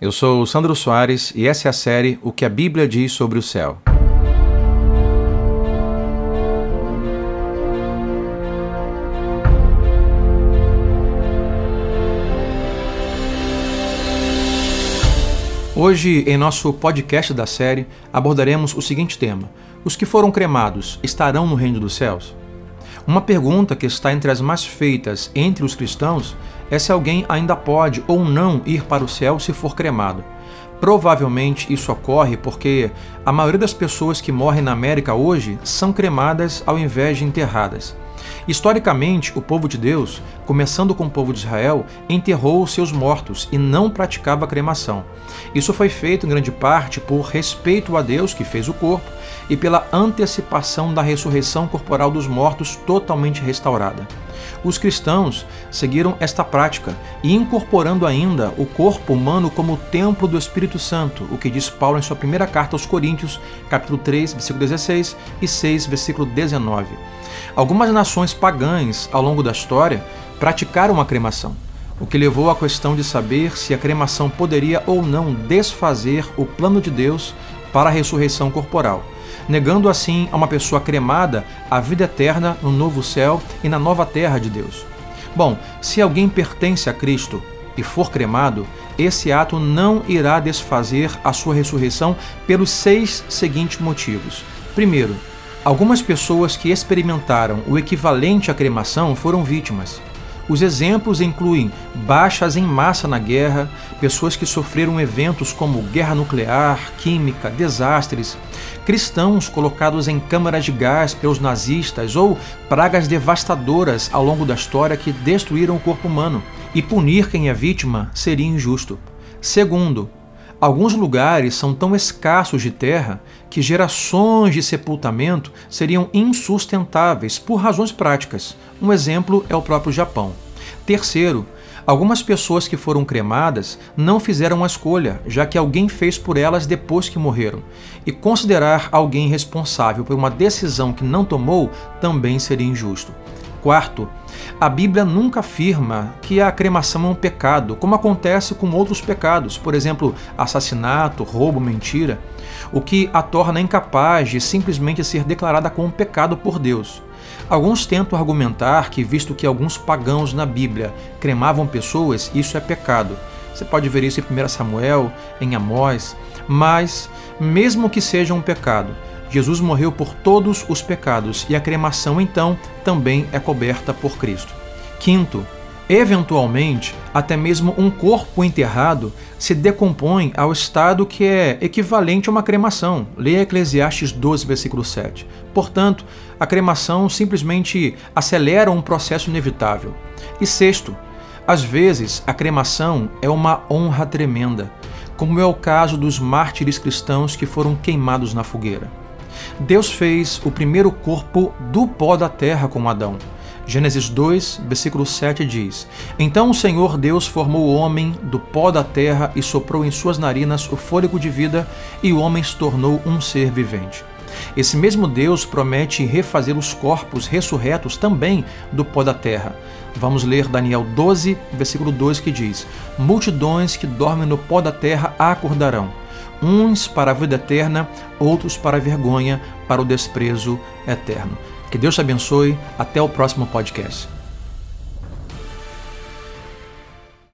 Eu sou Sandro Soares e essa é a série O que a Bíblia diz sobre o céu. Hoje, em nosso podcast da série, abordaremos o seguinte tema: Os que foram cremados estarão no reino dos céus? Uma pergunta que está entre as mais feitas entre os cristãos é se alguém ainda pode ou não ir para o céu se for cremado. Provavelmente isso ocorre porque a maioria das pessoas que morrem na América hoje são cremadas ao invés de enterradas. Historicamente, o povo de Deus, começando com o povo de Israel, enterrou seus mortos e não praticava cremação. Isso foi feito em grande parte por respeito a Deus que fez o corpo e pela antecipação da ressurreição corporal dos mortos totalmente restaurada. Os cristãos seguiram esta prática e incorporando ainda o corpo humano como templo do Espírito Santo, o que diz Paulo em sua primeira carta aos Coríntios, capítulo 3, versículo 16 e 6, versículo 19. Algumas nações pagãs, ao longo da história, praticaram a cremação, o que levou à questão de saber se a cremação poderia ou não desfazer o plano de Deus para a ressurreição corporal, negando assim a uma pessoa cremada a vida eterna no novo céu e na nova terra de Deus. Bom, se alguém pertence a Cristo e for cremado, esse ato não irá desfazer a sua ressurreição pelos seis seguintes motivos. Primeiro, Algumas pessoas que experimentaram o equivalente à cremação foram vítimas. Os exemplos incluem baixas em massa na guerra, pessoas que sofreram eventos como guerra nuclear, química, desastres, cristãos colocados em câmaras de gás pelos nazistas ou pragas devastadoras ao longo da história que destruíram o corpo humano. E punir quem é vítima seria injusto. Segundo, Alguns lugares são tão escassos de terra que gerações de sepultamento seriam insustentáveis por razões práticas. Um exemplo é o próprio Japão. Terceiro, algumas pessoas que foram cremadas não fizeram a escolha, já que alguém fez por elas depois que morreram. E considerar alguém responsável por uma decisão que não tomou também seria injusto. Quarto, a Bíblia nunca afirma que a cremação é um pecado, como acontece com outros pecados, por exemplo, assassinato, roubo, mentira, o que a torna incapaz de simplesmente ser declarada como pecado por Deus. Alguns tentam argumentar que, visto que alguns pagãos na Bíblia cremavam pessoas, isso é pecado. Você pode ver isso em 1 Samuel, em Amós, mas, mesmo que seja um pecado, Jesus morreu por todos os pecados e a cremação, então, também é coberta por Cristo. Quinto, eventualmente, até mesmo um corpo enterrado se decompõe ao estado que é equivalente a uma cremação. Leia Eclesiastes 12, versículo 7. Portanto, a cremação simplesmente acelera um processo inevitável. E sexto, às vezes a cremação é uma honra tremenda, como é o caso dos mártires cristãos que foram queimados na fogueira. Deus fez o primeiro corpo do pó da terra com Adão. Gênesis 2, versículo 7 diz: Então o Senhor Deus formou o homem do pó da terra e soprou em suas narinas o fôlego de vida, e o homem se tornou um ser vivente. Esse mesmo Deus promete refazer os corpos ressurretos também do pó da terra. Vamos ler Daniel 12, versículo 2 que diz: Multidões que dormem no pó da terra acordarão uns para a vida eterna, outros para a vergonha, para o desprezo eterno. Que Deus te abençoe. Até o próximo podcast.